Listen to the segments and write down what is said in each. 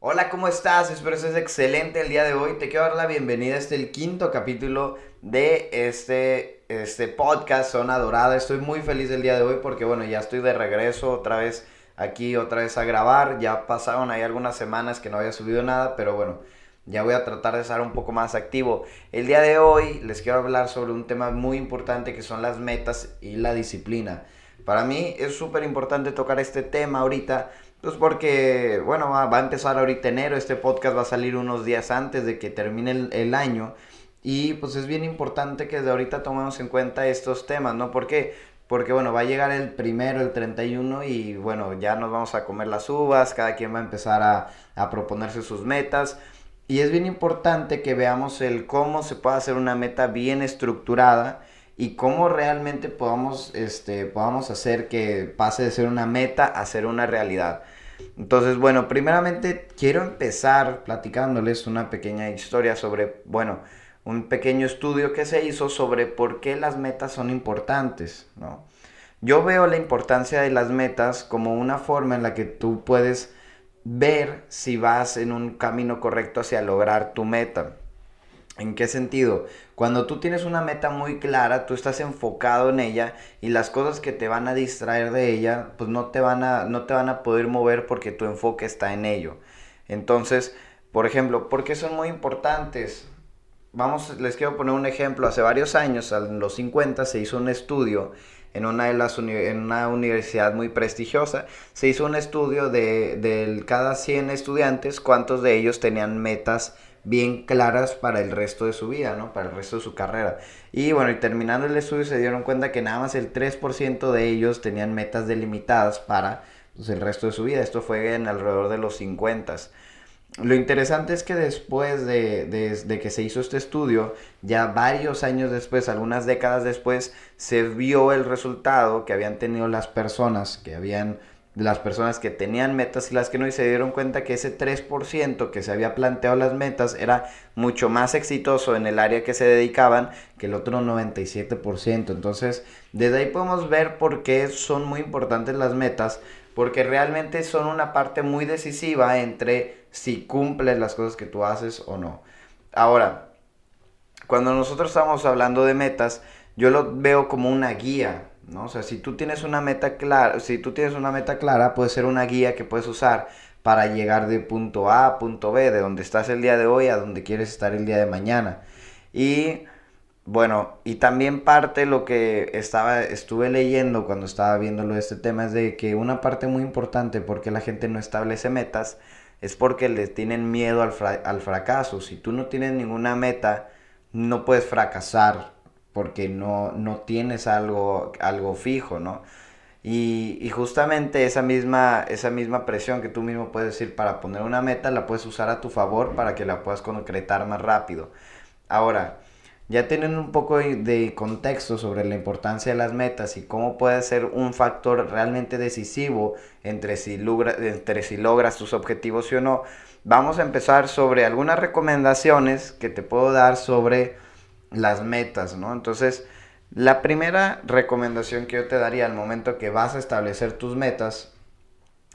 Hola, ¿cómo estás? Espero que estés excelente el día de hoy. Te quiero dar la bienvenida a este el quinto capítulo de este, este podcast Zona Dorada. Estoy muy feliz el día de hoy porque bueno, ya estoy de regreso otra vez aquí, otra vez a grabar. Ya pasaron ahí algunas semanas que no había subido nada, pero bueno, ya voy a tratar de estar un poco más activo. El día de hoy les quiero hablar sobre un tema muy importante que son las metas y la disciplina. Para mí es súper importante tocar este tema ahorita pues porque, bueno, va, a empezar ahorita enero, este podcast va a salir unos días antes de que termine el, año y pues es bien importante que desde ahorita tomemos en cuenta estos temas, ¿no? ¿Por qué? Porque, bueno, va a llegar el primero, el 31 y, bueno, ya nos vamos a comer las uvas, cada quien va a empezar a, a proponerse sus metas. Y es bien importante que veamos el cómo se puede hacer una meta bien estructurada y cómo realmente podamos, este, podamos hacer que pase de ser una meta a ser una realidad. Entonces, bueno, primeramente quiero empezar platicándoles una pequeña historia sobre, bueno, un pequeño estudio que se hizo sobre por qué las metas son importantes, ¿no? Yo veo la importancia de las metas como una forma en la que tú puedes ver si vas en un camino correcto hacia lograr tu meta. ¿En qué sentido? Cuando tú tienes una meta muy clara, tú estás enfocado en ella y las cosas que te van a distraer de ella, pues no te van a, no te van a poder mover porque tu enfoque está en ello. Entonces, por ejemplo, ¿por qué son muy importantes? Vamos, les quiero poner un ejemplo. Hace varios años, en los 50, se hizo un estudio en una, de las en una universidad muy prestigiosa. Se hizo un estudio de, cada 100 estudiantes, cuántos de ellos tenían metas bien claras para el resto de su vida, ¿no? Para el resto de su carrera. Y bueno, y terminando el estudio se dieron cuenta que nada más el 3% de ellos tenían metas delimitadas para pues, el resto de su vida. Esto fue en alrededor de los 50. Lo interesante es que después de, de, que se hizo este estudio, ya varios años después, algunas décadas después, se vio el resultado que habían tenido las personas que habían las personas que tenían metas y las que no y se dieron cuenta que ese 3% que se había planteado las metas era mucho más exitoso en el área que se dedicaban que el otro 97%. Entonces, desde ahí podemos ver por qué son muy importantes las metas, porque realmente son una parte muy decisiva entre si cumples las cosas que tú haces o no. Ahora, cuando nosotros estamos hablando de metas, yo lo veo como una guía, ¿no? O sea, si tú tienes una meta clara, si tú tienes una meta clara, puede ser una guía que puedes usar para llegar de punto A a punto B, de donde estás el día de hoy a donde quieres estar el día de mañana. Y bueno, y también parte lo que estaba, estuve leyendo cuando estaba viéndolo este tema es de que una parte muy importante porque la gente no establece metas es porque le tienen miedo al, al fracaso. Si tú no tienes ninguna meta, no puedes fracasar porque no, no tienes algo, algo fijo, ¿no? Y, justamente esa misma, esa misma presión que tú mismo puedes decir para poner una meta, la puedes usar a tu favor para que la puedas concretar más rápido. Ahora, ya tienen un poco de contexto sobre la importancia de las metas y cómo puede ser un factor realmente decisivo entre si, logra, entre si logras tus objetivos o no, vamos a empezar sobre algunas recomendaciones que te puedo dar sobre las metas, ¿no? Entonces, la primera recomendación que yo te daría al momento que vas a establecer tus metas,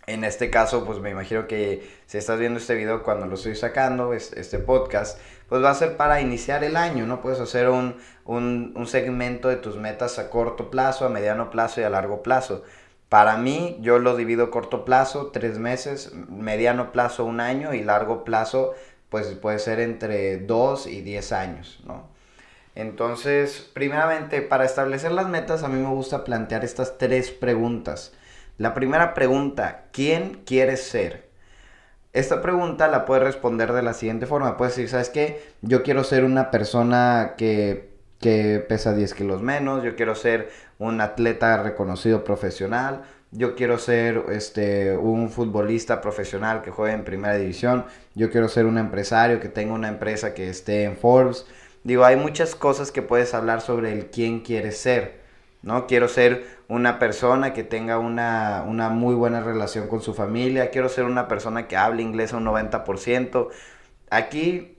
en este caso, pues me imagino que si estás viendo este video cuando lo estoy sacando, este podcast, pues va a ser para iniciar el año, ¿no? Puedes hacer un, un, segmento de tus metas a corto plazo, a mediano plazo y a largo plazo. Para mí, yo lo divido corto plazo, tres meses, mediano plazo, un año y largo plazo, pues puede ser entre dos y diez años, ¿no? Entonces, primeramente, para establecer las metas, a mí me gusta plantear estas tres preguntas. La primera pregunta, ¿quién quieres ser? Esta pregunta la puedes responder de la siguiente forma. Puedes decir, ¿sabes qué? Yo quiero ser una persona que, que pesa 10 kilos menos, yo quiero ser un atleta reconocido profesional, yo quiero ser este, un futbolista profesional que juegue en primera división, yo quiero ser un empresario que tenga una empresa que esté en Forbes, Digo, hay muchas cosas que puedes hablar sobre el quién quieres ser, ¿no? Quiero ser una persona que tenga una, una muy buena relación con su familia, quiero ser una persona que hable inglés a un 90%. Aquí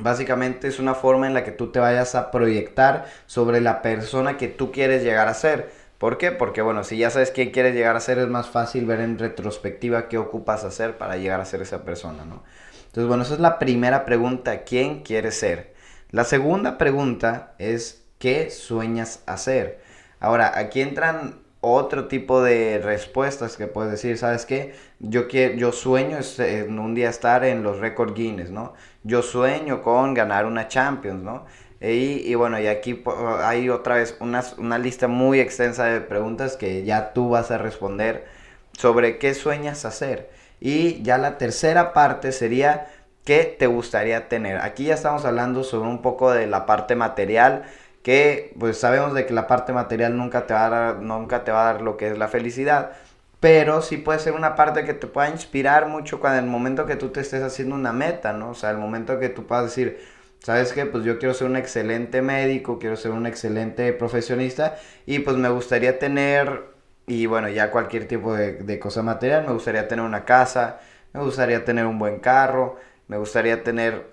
básicamente es una forma en la que tú te vayas a proyectar sobre la persona que tú quieres llegar a ser. ¿Por qué? Porque bueno, si ya sabes quién quieres llegar a ser, es más fácil ver en retrospectiva qué ocupas hacer para llegar a ser esa persona, ¿no? Entonces, bueno, esa es la primera pregunta, ¿quién quieres ser? La segunda pregunta es, ¿qué sueñas hacer? Ahora, aquí entran otro tipo de respuestas que puedes decir, ¿sabes qué? Yo, quiero, yo sueño en un día estar en los récord Guinness, ¿no? Yo sueño con ganar una Champions, ¿no? Y, bueno, y aquí hay otra vez una, una lista muy extensa de preguntas que ya tú vas a responder sobre qué sueñas hacer. Y ya la tercera parte sería qué te gustaría tener. Aquí ya estamos hablando sobre un poco de la parte material, que pues sabemos de que la parte material nunca te va a dar, nunca te va a dar lo que es la felicidad. Pero sí puede ser una parte que te pueda inspirar mucho cuando el momento que tú te estés haciendo una meta, ¿no? O sea, el momento que tú puedas decir, ¿sabes qué? Pues yo quiero ser un excelente médico, quiero ser un excelente profesionista y pues me gustaría tener, y bueno, ya cualquier tipo de, de cosa material, me gustaría tener una casa, me gustaría tener un buen carro, me gustaría tener,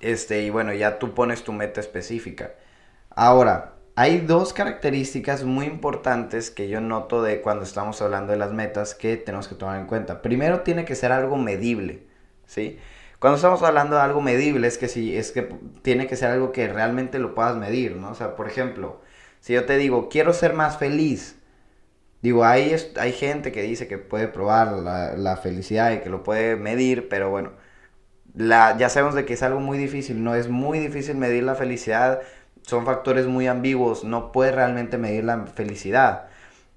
este, y bueno, ya tú pones tu meta específica. Ahora, hay dos características muy importantes que yo noto de cuando estamos hablando de las metas que tenemos que tomar en cuenta. Primero, tiene que ser algo medible, ¿sí? Cuando estamos hablando de algo medible es que sí, es que tiene que ser algo que realmente lo puedas medir, ¿no? O sea, por ejemplo, si yo te digo, quiero ser más feliz, digo, hay, hay gente que dice que puede probar la, la felicidad y que lo puede medir, pero bueno, la, ya sabemos de que es algo muy difícil, no es muy difícil medir la felicidad, son factores muy ambiguos, no puedes realmente medir la felicidad.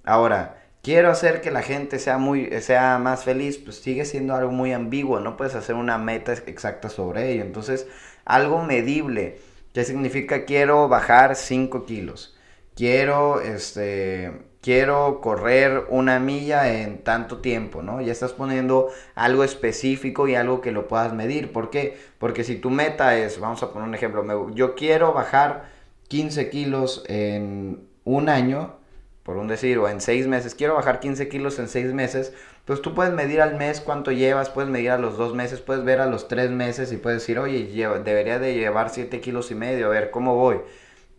Ahora, quiero hacer que la gente sea, muy, sea más feliz, pues sigue siendo algo muy ambiguo, no puedes hacer una meta exacta sobre ello. Entonces, algo medible, ¿qué significa quiero bajar 5 kilos? Quiero, este, quiero correr una milla en tanto tiempo, ¿no? Ya estás poniendo algo específico y algo que lo puedas medir. ¿Por qué? Porque si tu meta es, vamos a poner un ejemplo, yo quiero bajar 15 kilos en un año, por un decir, o en seis meses, quiero bajar 15 kilos en seis meses, pues tú puedes medir al mes cuánto llevas, puedes medir a los dos meses, puedes ver a los tres meses y puedes decir, oye, debería de llevar 7 kilos y medio, a ver cómo voy.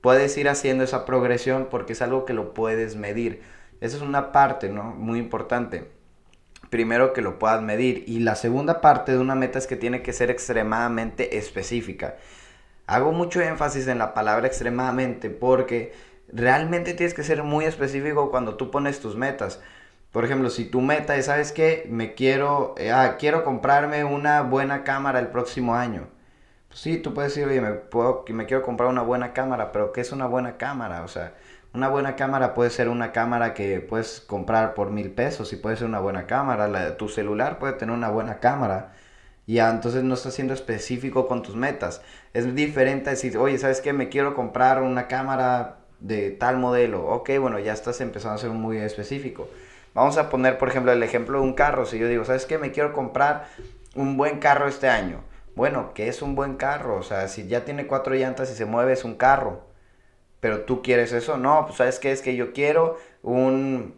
Puedes ir haciendo esa progresión porque es algo que lo puedes medir. Esa es una parte, ¿no? Muy importante. Primero que lo puedas medir. Y la segunda parte de una meta es que tiene que ser extremadamente específica. Hago mucho énfasis en la palabra extremadamente porque realmente tienes que ser muy específico cuando tú pones tus metas. Por ejemplo, si tu meta es, ¿sabes qué? Me quiero, eh, ah, quiero comprarme una buena cámara el próximo año. Sí, tú puedes decir, oye, me, puedo, me quiero comprar una buena cámara, pero ¿qué es una buena cámara? O sea, una buena cámara puede ser una cámara que puedes comprar por mil pesos y puede ser una buena cámara. tu celular puede tener una buena cámara. Ya, entonces no estás siendo específico con tus metas. Es diferente decir, oye, ¿sabes qué? Me quiero comprar una cámara de tal modelo. Ok, bueno, ya estás empezando a ser muy específico. Vamos a poner, por ejemplo, el ejemplo de un carro. Si yo digo, ¿sabes qué? Me quiero comprar un buen carro este año. Bueno, ¿qué es un buen carro? O sea, si ya tiene cuatro llantas y se mueve, es un carro. Pero tú quieres eso. No, pues ¿sabes qué? Es que yo quiero un...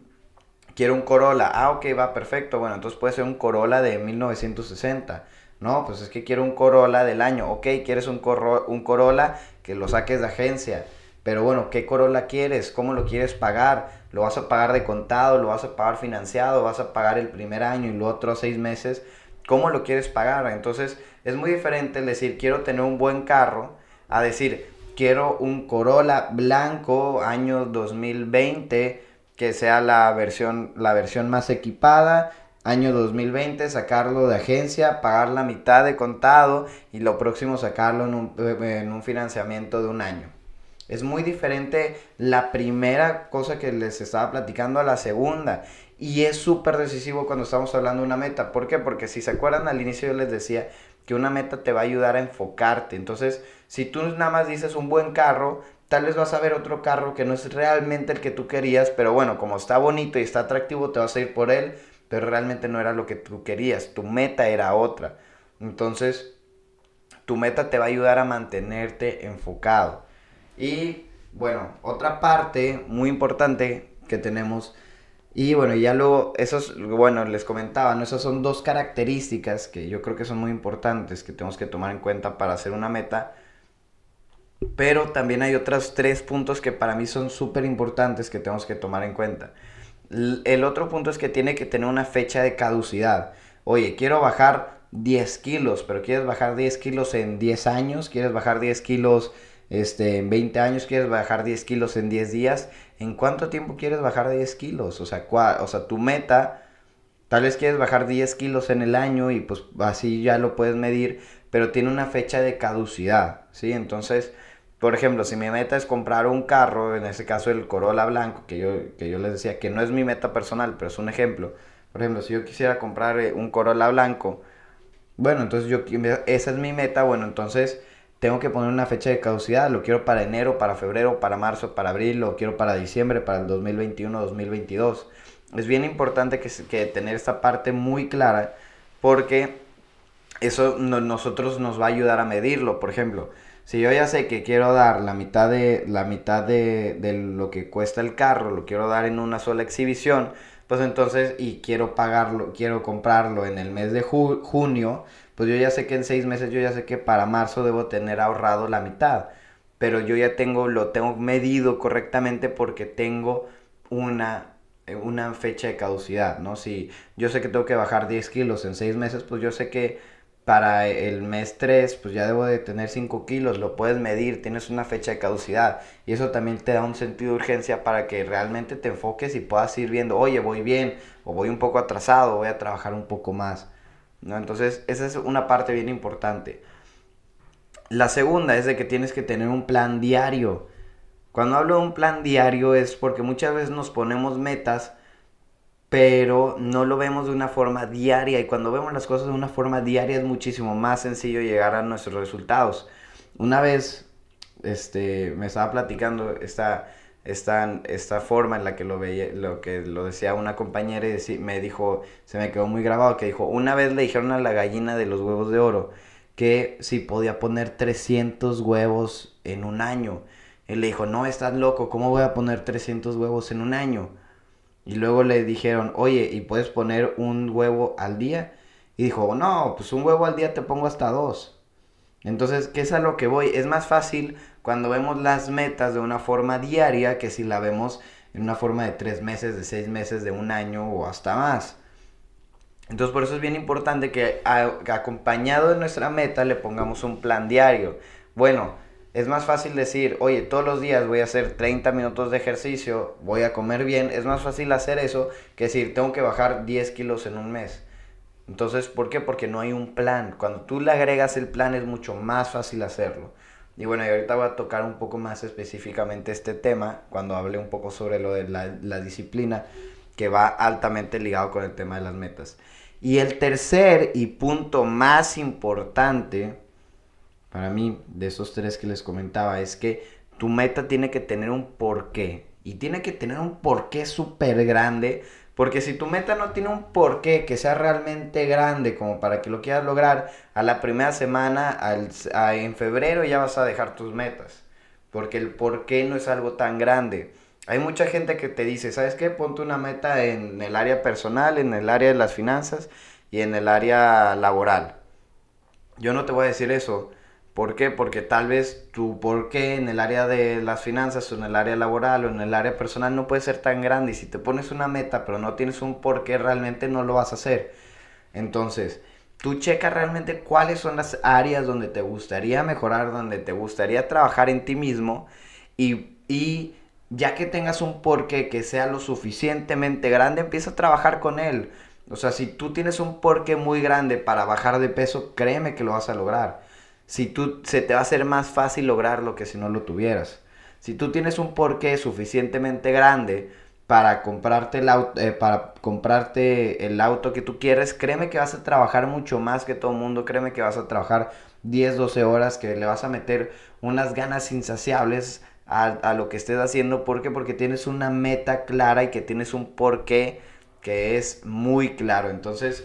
Quiero un Corolla. Ah, ok, va perfecto. Bueno, entonces puede ser un Corolla de 1960. No, pues es que quiero un Corolla del año. Ok, quieres un, un Corolla que lo saques de agencia. Pero bueno, ¿qué Corolla quieres? ¿Cómo lo quieres pagar? ¿Lo vas a pagar de contado? ¿Lo vas a pagar financiado? ¿Vas a pagar el primer año y los otros seis meses? ¿Cómo lo quieres pagar? Entonces es muy diferente el decir quiero tener un buen carro a decir quiero un Corolla blanco año 2020 que sea la versión, la versión más equipada año 2020 sacarlo de agencia, pagar la mitad de contado y lo próximo sacarlo en un, en un financiamiento de un año. Es muy diferente la primera cosa que les estaba platicando a la segunda. Y es súper decisivo cuando estamos hablando de una meta. ¿Por qué? Porque si se acuerdan al inicio yo les decía que una meta te va a ayudar a enfocarte. Entonces, si tú nada más dices un buen carro, tal vez vas a ver otro carro que no es realmente el que tú querías, pero bueno, como está bonito y está atractivo, te vas a ir por él pero realmente no era lo que tú querías, tu meta era otra. Entonces, tu meta te va a ayudar a mantenerte enfocado. Y bueno, otra parte muy importante que tenemos, y bueno, ya luego, esos, bueno, les comentaba, ¿no? esas son dos características que yo creo que son muy importantes, que tenemos que tomar en cuenta para hacer una meta. Pero también hay otros tres puntos que para mí son súper importantes que tenemos que tomar en cuenta. El otro punto es que tiene que tener una fecha de caducidad. Oye, quiero bajar 10 kilos, pero quieres bajar 10 kilos en 10 años, quieres bajar 10 kilos este, en 20 años, quieres bajar 10 kilos en 10 días. ¿En cuánto tiempo quieres bajar 10 kilos? O sea, o sea, tu meta, tal vez quieres bajar 10 kilos en el año y pues así ya lo puedes medir, pero tiene una fecha de caducidad, ¿sí? Entonces, por ejemplo, si mi meta es comprar un carro, en este caso el Corolla blanco, que yo, que yo les decía que no es mi meta personal, pero es un ejemplo. Por ejemplo, si yo quisiera comprar eh, un Corolla blanco, bueno, entonces yo, esa es mi meta, bueno, entonces tengo que poner una fecha de caducidad, lo quiero para enero, para febrero, para marzo, para abril, lo quiero para diciembre, para el 2021, 2022. Es bien importante que, que tener esta parte muy clara porque eso nosotros nos va a ayudar a medirlo. Por ejemplo, si yo ya sé que quiero dar la mitad de la mitad de, lo que cuesta el carro, lo quiero dar en una sola exhibición, pues entonces y quiero pagarlo, quiero comprarlo en el mes de junio, pues yo ya sé que en seis meses yo ya sé que para marzo debo tener ahorrado la mitad, pero yo ya tengo lo tengo medido correctamente porque tengo una una fecha de caducidad, ¿no? Si yo sé que tengo que bajar 10 kilos en seis meses, pues yo sé que para el mes 3, pues ya debo de tener 5 kilos, lo puedes medir, tienes una fecha de caducidad y eso también te da un sentido de urgencia para que realmente te enfoques y puedas ir viendo, oye, voy bien o voy un poco atrasado, voy a trabajar un poco más. ¿No? Entonces, esa es una parte bien importante. La segunda es de que tienes que tener un plan diario. Cuando hablo de un plan diario es porque muchas veces nos ponemos metas pero no lo vemos de una forma diaria y cuando vemos las cosas de una forma diaria es muchísimo más sencillo llegar a nuestros resultados. Una vez este, me estaba platicando esta, esta, esta forma en la que lo veía, lo que lo decía una compañera y me dijo, se me quedó muy grabado, que dijo, una vez le dijeron a la gallina de los huevos de oro que si podía poner 300 huevos en un año. Él le dijo, no, estás loco, ¿cómo voy a poner 300 huevos en un año? Y luego le dijeron, oye, ¿y puedes poner un huevo al día? Y dijo, no, pues un huevo al día te pongo hasta dos. Entonces, ¿qué es a lo que voy? Es más fácil cuando vemos las metas de una forma diaria que si la vemos en una forma de tres meses, de seis meses, de un año o hasta más. Entonces, por eso es bien importante que acompañado de nuestra meta le pongamos un plan diario. Bueno, es más fácil decir, oye, todos los días voy a hacer 30 minutos de ejercicio, voy a comer bien. Es más fácil hacer eso que decir, tengo que bajar 10 kilos en un mes. Entonces, ¿por qué? Porque no hay un plan. Cuando tú le agregas el plan es mucho más fácil hacerlo. Y bueno, y ahorita voy a tocar un poco más específicamente este tema, cuando hable un poco sobre lo de la, la disciplina, que va altamente ligado con el tema de las metas. Y el tercer y punto más importante para mí, de esos tres que les comentaba, es que tu meta tiene que tener un porqué. Y tiene que tener un porqué súper grande. Porque si tu meta no tiene un porqué que sea realmente grande como para que lo quieras lograr, a la primera semana, al, en febrero ya vas a dejar tus metas. Porque el porqué no es algo tan grande. Hay mucha gente que te dice, ¿sabes qué? Ponte una meta en el área personal, en el área de las finanzas y en el área laboral. Yo no te voy a decir eso. ¿Por qué? Porque tal vez tu por qué en el área de las finanzas o en el área laboral o en el área personal no puede ser tan grande. Y si te pones una meta pero no tienes un por qué, realmente no lo vas a hacer. Entonces, tú checa realmente cuáles son las áreas donde te gustaría mejorar, donde te gustaría trabajar en ti mismo. Y, y ya que tengas un porqué que sea lo suficientemente grande, empieza a trabajar con él. O sea, si tú tienes un porqué muy grande para bajar de peso, créeme que lo vas a lograr si tú se te va a hacer más fácil lograrlo que si no lo tuvieras. Si tú tienes un porqué suficientemente grande para comprarte el auto, eh, para comprarte el auto que tú quieres, créeme que vas a trabajar mucho más que todo el mundo, créeme que vas a trabajar 10, 12 horas, que le vas a meter unas ganas insaciables a, a lo que estés haciendo. ¿Por qué? Porque tienes una meta clara y que tienes un porqué que es muy claro. Entonces,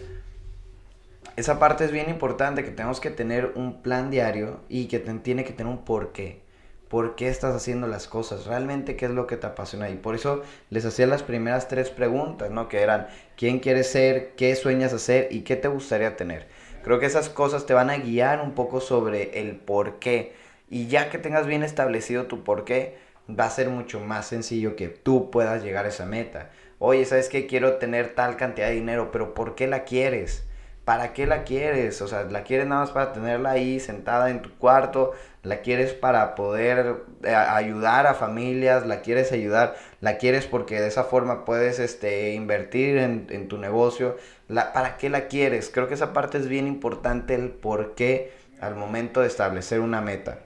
esa parte es bien importante, que tenemos que tener un plan diario y que tiene que tener un porqué. ¿Por qué estás haciendo las cosas? ¿Realmente qué es lo que te apasiona? Y por eso les hacía las primeras tres preguntas, ¿no? Que eran, ¿quién quieres ser? ¿Qué sueñas hacer? ¿Y qué te gustaría tener? Creo que esas cosas te van a guiar un poco sobre el por qué. Y ya que tengas bien establecido tu por qué, va a ser mucho más sencillo que tú puedas llegar a esa meta. Oye, ¿sabes qué? Quiero tener tal cantidad de dinero, pero ¿por qué la quieres? ¿Para qué la quieres? O sea, ¿la quieres nada más para tenerla ahí sentada en tu cuarto? ¿La quieres para poder eh, ayudar a familias? ¿La quieres ayudar? ¿La quieres porque de esa forma puedes este, invertir en, tu negocio? La, ¿Para qué la quieres? Creo que esa parte es bien importante, el por qué al momento de establecer una meta.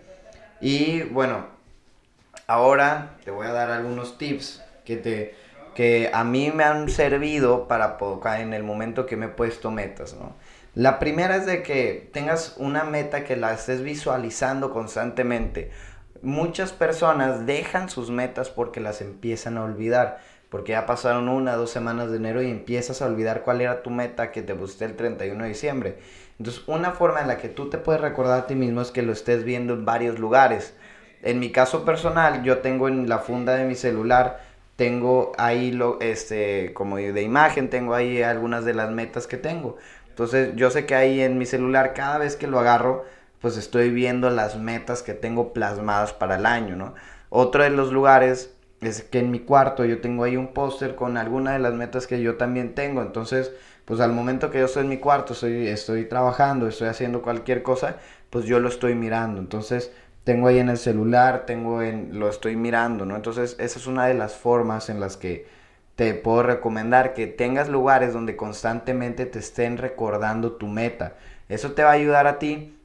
Y bueno, ahora te voy a dar algunos tips que te que a mí me han servido para en el momento que me he puesto metas, ¿no? La primera es de que tengas una meta que la estés visualizando constantemente. Muchas personas dejan sus metas porque las empiezan a olvidar, porque ya pasaron una, dos semanas de enero y empiezas a olvidar cuál era tu meta que te busqué el 31 de diciembre. Entonces, una forma en la que tú te puedes recordar a ti mismo es que lo estés viendo en varios lugares. En mi caso personal, yo tengo en la funda de mi celular tengo ahí lo, este, como de imagen, tengo ahí algunas de las metas que tengo. Entonces yo sé que ahí en mi celular cada vez que lo agarro, pues estoy viendo las metas que tengo plasmadas para el año, ¿no? Otro de los lugares es que en mi cuarto yo tengo ahí un póster con alguna de las metas que yo también tengo. Entonces, pues al momento que yo estoy en mi cuarto, estoy, estoy trabajando, estoy haciendo cualquier cosa, pues yo lo estoy mirando. Entonces, tengo ahí en el celular, tengo en, lo estoy mirando, ¿no? Entonces, esa es una de las formas en las que te puedo recomendar que tengas lugares donde constantemente te estén recordando tu meta. Eso te va a ayudar a ti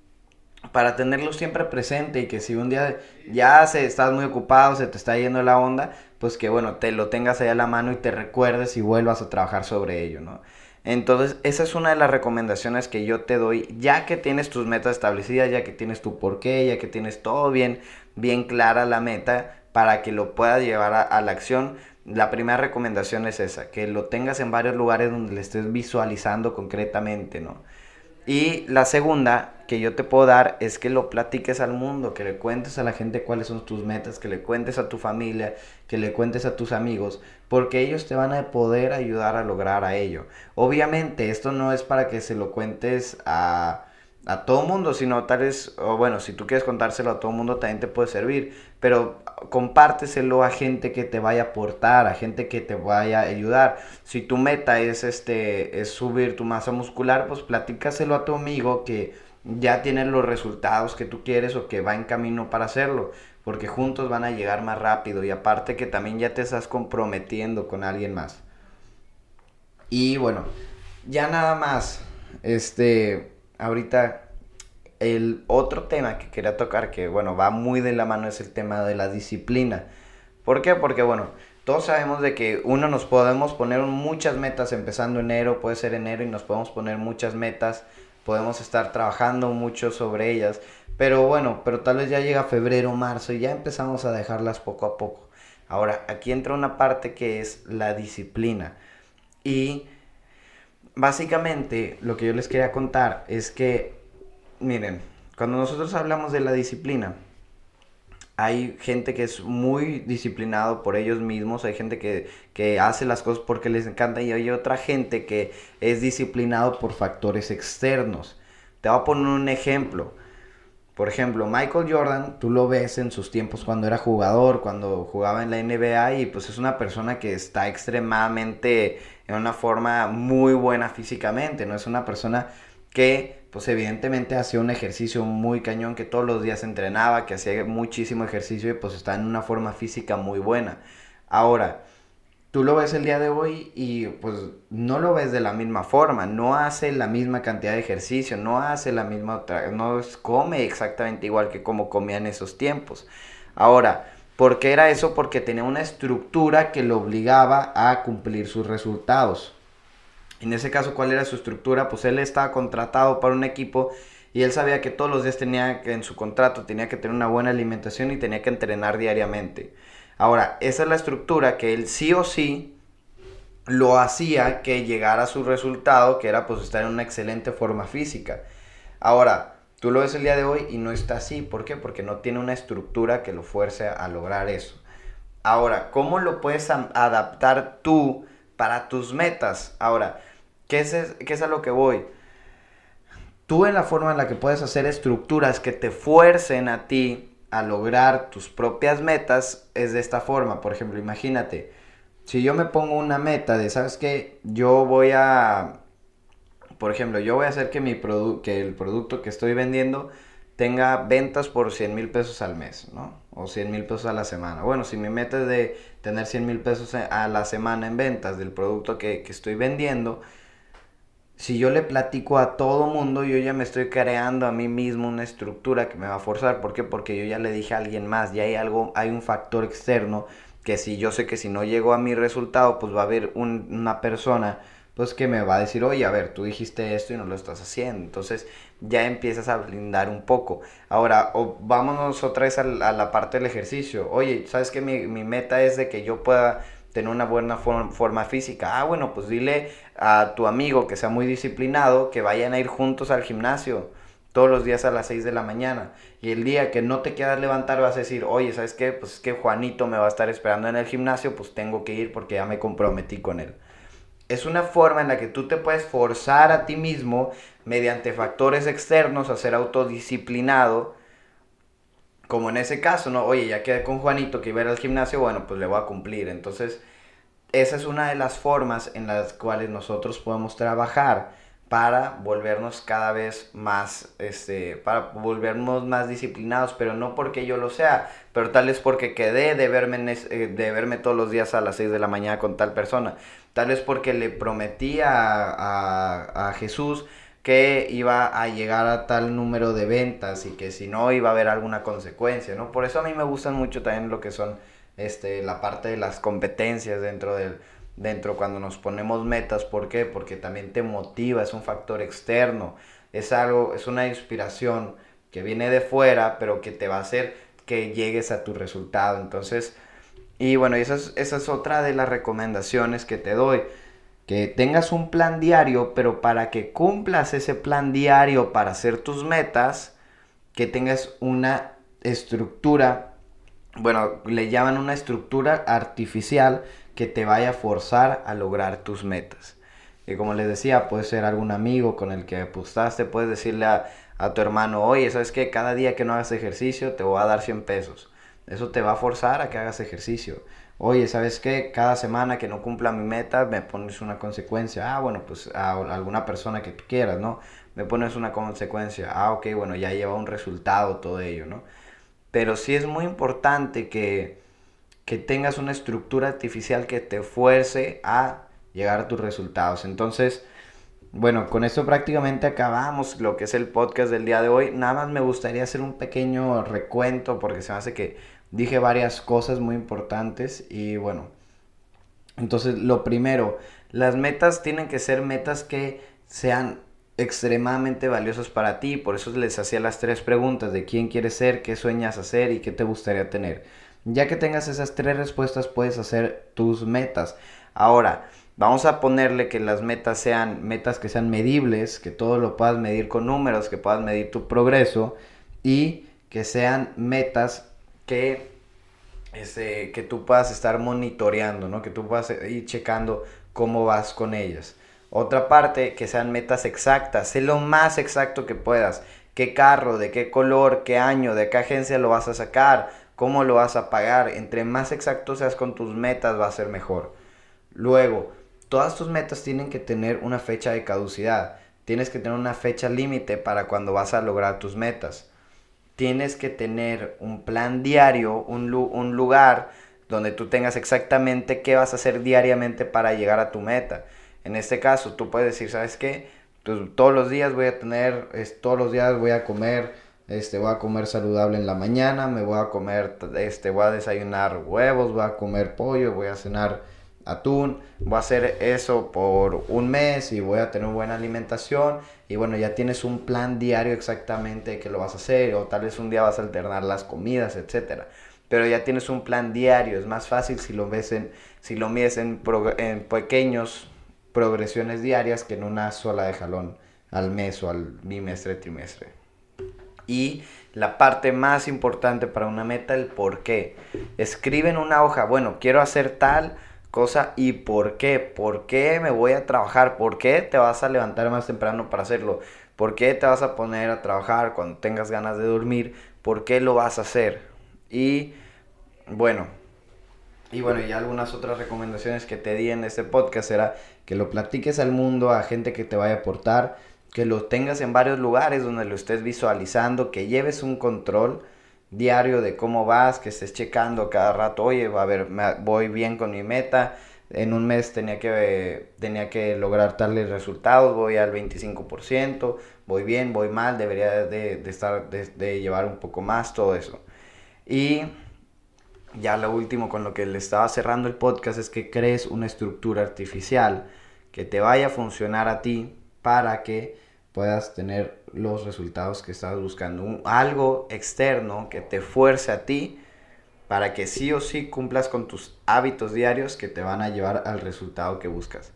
para tenerlo siempre presente y que si un día ya se estás muy ocupado, se te está yendo la onda, pues que bueno, te lo tengas ahí a la mano y te recuerdes y vuelvas a trabajar sobre ello, ¿no? Entonces, esa es una de las recomendaciones que yo te doy, ya que tienes tus metas establecidas, ya que tienes tu porqué, ya que tienes todo bien, bien clara la meta para que lo puedas llevar a, la acción. La primera recomendación es esa, que lo tengas en varios lugares donde le estés visualizando concretamente, ¿no? Y la segunda que yo te puedo dar es que lo platiques al mundo, que le cuentes a la gente cuáles son tus metas, que le cuentes a tu familia, que le cuentes a tus amigos, porque ellos te van a poder ayudar a lograr a ello. Obviamente esto no es para que se lo cuentes a a todo mundo, sino tal vez, o bueno, si tú quieres contárselo a todo mundo también te puede servir, pero compárteselo a gente que te vaya a aportar, a gente que te vaya a ayudar. Si tu meta es este es subir tu masa muscular, pues platícaselo a tu amigo que ya tiene los resultados que tú quieres o que va en camino para hacerlo, porque juntos van a llegar más rápido y aparte que también ya te estás comprometiendo con alguien más. Y bueno, ya nada más este ahorita el otro tema que quería tocar, que bueno, va muy de la mano, es el tema de la disciplina. ¿Por qué? Porque bueno, todos sabemos de que uno nos podemos poner muchas metas empezando enero, puede ser enero y nos podemos poner muchas metas, podemos estar trabajando mucho sobre ellas, pero bueno, pero tal vez ya llega febrero, marzo y ya empezamos a dejarlas poco a poco. Ahora, aquí entra una parte que es la disciplina. Y básicamente lo que yo les quería contar es que, miren, cuando nosotros hablamos de la disciplina, hay gente que es muy disciplinado por ellos mismos, hay gente que, que, hace las cosas porque les encanta y hay otra gente que es disciplinado por factores externos. Te voy a poner un ejemplo. Por ejemplo, Michael Jordan, tú lo ves en sus tiempos cuando era jugador, cuando jugaba en la NBA y pues es una persona que está extremadamente en una forma muy buena físicamente, no es una persona que pues evidentemente hacía un ejercicio muy cañón, que todos los días entrenaba, que hacía muchísimo ejercicio y pues está en una forma física muy buena. Ahora, tú lo ves el día de hoy y pues no lo ves de la misma forma, no hace la misma cantidad de ejercicio, no hace la misma, no come exactamente igual que como comía en esos tiempos. Ahora, ¿por qué era eso? Porque tenía una estructura que lo obligaba a cumplir sus resultados. En ese caso, ¿cuál era su estructura? Pues él estaba contratado para un equipo y él sabía que todos los días tenía que en su contrato tenía que tener una buena alimentación y tenía que entrenar diariamente. Ahora, esa es la estructura que él sí o sí lo hacía que llegara a su resultado, que era pues estar en una excelente forma física. Ahora, tú lo ves el día de hoy y no está así. ¿Por qué? Porque no tiene una estructura que lo fuerce a lograr eso. Ahora, ¿cómo lo puedes adaptar tú para tus metas? Ahora, ¿qué es, qué es a lo que voy? Tú en la forma en la que puedes hacer estructuras que te fuercen a ti a lograr tus propias metas es de esta forma. Por ejemplo, imagínate, si yo me pongo una meta de, ¿sabes qué? Yo voy a, por ejemplo, yo voy a hacer que, mi que el producto que estoy vendiendo tenga ventas por 100 mil pesos al mes, ¿no? O 100 mil pesos a la semana. Bueno, si mi meta es de tener 100 mil pesos a la semana en ventas del producto que, que estoy vendiendo, si yo le platico a todo mundo, yo ya me estoy creando a mí mismo una estructura que me va a forzar. ¿Por qué? Porque yo ya le dije a alguien más, ya hay algo, hay un factor externo que si yo sé que si no llego a mi resultado, pues va a haber una persona pues que me va a decir, oye, a ver, tú dijiste esto y no lo estás haciendo. Entonces ya empiezas a blindar un poco. Ahora, vámonos otra vez a la, parte del ejercicio. Oye, ¿sabes que mi meta es de que yo pueda tener una buena forma física. Ah, bueno, pues dile a tu amigo que sea muy disciplinado que vayan a ir juntos al gimnasio todos los días a las 6 de la mañana. Y el día que no te quieras levantar vas a decir, oye, ¿sabes qué? Pues es que Juanito me va a estar esperando en el gimnasio, pues tengo que ir porque ya me comprometí con él. Es una forma en la que tú te puedes forzar a ti mismo mediante factores externos a ser autodisciplinado como en ese caso, ¿no? Oye, ya quedé con Juanito que iba a ir al gimnasio, bueno, pues le voy a cumplir. Entonces, esa es una de las formas en las cuales nosotros podemos trabajar para volvernos cada vez más, este, para volvernos más disciplinados, pero no porque yo lo sea, pero tal vez porque quedé de verme, eh, de verme todos los días a las 6 de la mañana con tal persona, tal vez porque le prometí a, a, a Jesús que iba a llegar a tal número de ventas y que si no iba a haber alguna consecuencia, ¿no? Por eso a mí me gustan mucho también lo que son este, la parte de las competencias dentro del dentro cuando nos ponemos metas, ¿por qué? Porque también te motiva, es un factor externo, es algo, es una inspiración que viene de fuera, pero que te va a hacer que llegues a tu resultado. Entonces, y bueno, esa esa es otra de las recomendaciones que te doy que tengas un plan diario, pero para que cumplas ese plan diario para hacer tus metas, que tengas una estructura, bueno, le llaman una estructura artificial que te vaya a forzar a lograr tus metas. Y como les decía, puede ser algún amigo con el que apostaste, puedes decirle a, a tu hermano, oye, ¿sabes qué? Cada día que no hagas ejercicio te voy a dar 100 pesos. Eso te va a forzar a que hagas ejercicio oye, ¿sabes qué? Cada semana que no cumpla mi meta, me pones una consecuencia. Ah, bueno, pues a alguna persona que tú quieras, ¿no? Me pones una consecuencia. Ah, ok, bueno, ya lleva un resultado todo ello, ¿no? Pero sí es muy importante que, que tengas una estructura artificial que te fuerce a llegar a tus resultados. Entonces, bueno, con esto prácticamente acabamos lo que es el podcast del día de hoy. Nada más me gustaría hacer un pequeño recuento porque se me hace que dije varias cosas muy importantes y bueno, entonces lo primero, las metas tienen que ser metas que sean extremadamente valiosas para ti, por eso les hacía las tres preguntas de quién quieres ser, qué sueñas hacer y qué te gustaría tener. Ya que tengas esas tres respuestas puedes hacer tus metas. Ahora, vamos a ponerle que las metas sean metas que sean medibles, que todo lo puedas medir con números, que puedas medir tu progreso y que sean metas que, este, que tú puedas estar monitoreando, ¿no? Que tú puedas ir checando cómo vas con ellas. Otra parte, que sean metas exactas, sé lo más exacto que puedas. ¿Qué carro, de qué color, qué año, de qué agencia lo vas a sacar? ¿Cómo lo vas a pagar? Entre más exacto seas con tus metas va a ser mejor. Luego, todas tus metas tienen que tener una fecha de caducidad. Tienes que tener una fecha límite para cuando vas a lograr tus metas tienes que tener un plan diario, un, un lugar donde tú tengas exactamente qué vas a hacer diariamente para llegar a tu meta. En este caso, tú puedes decir, ¿sabes qué? Pues, todos los días voy a tener, todos los días voy a comer, este, voy a comer saludable en la mañana, me voy a comer, este, voy a desayunar huevos, voy a comer pollo, voy a cenar atún, voy a hacer eso por un mes y voy a tener buena alimentación y bueno, ya tienes un plan diario exactamente que lo vas a hacer o tal vez un día vas a alternar las comidas, etcétera. Pero ya tienes un plan diario, es más fácil si lo ves en si lo mides en, pequeños progresiones diarias que en una sola de jalón al mes o al bimestre, trimestre. Y la parte más importante para una meta, el por qué. Escribe en una hoja, bueno, quiero hacer tal, cosa y por qué. ¿Por qué me voy a trabajar? ¿Por qué te vas a levantar más temprano para hacerlo? ¿Por qué te vas a poner a trabajar cuando tengas ganas de dormir? ¿Por qué lo vas a hacer? Y bueno, y bueno, y algunas otras recomendaciones que te di en este podcast era que lo platiques al mundo, a gente que te vaya a aportar, que lo tengas en varios lugares donde lo estés visualizando, que lleves un control diario de cómo vas, que estés checando cada rato, oye, a ver, voy bien con mi meta, en un mes tenía que, tenía que lograr tales resultados, voy al 25%, voy bien, voy mal, debería de, estar, de, llevar un poco más, todo eso. Y ya lo último con lo que le estaba cerrando el podcast es que crees una estructura artificial que te vaya a funcionar a ti para que puedas tener los resultados que estás buscando. algo externo que te fuerce a ti para que sí o sí cumplas con tus hábitos diarios que te van a llevar al resultado que buscas.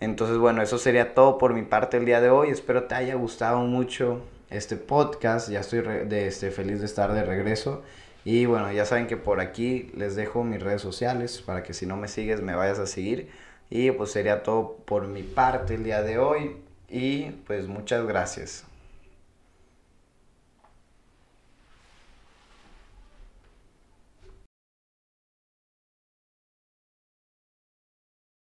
Entonces, bueno, eso sería todo por mi parte el día de hoy. Espero te haya gustado mucho este podcast. Ya estoy de, este, feliz de estar de regreso. Y bueno, ya saben que por aquí les dejo mis redes sociales para que si no me sigues me vayas a seguir. Y pues sería todo por mi parte el día de hoy. Y pues muchas gracias.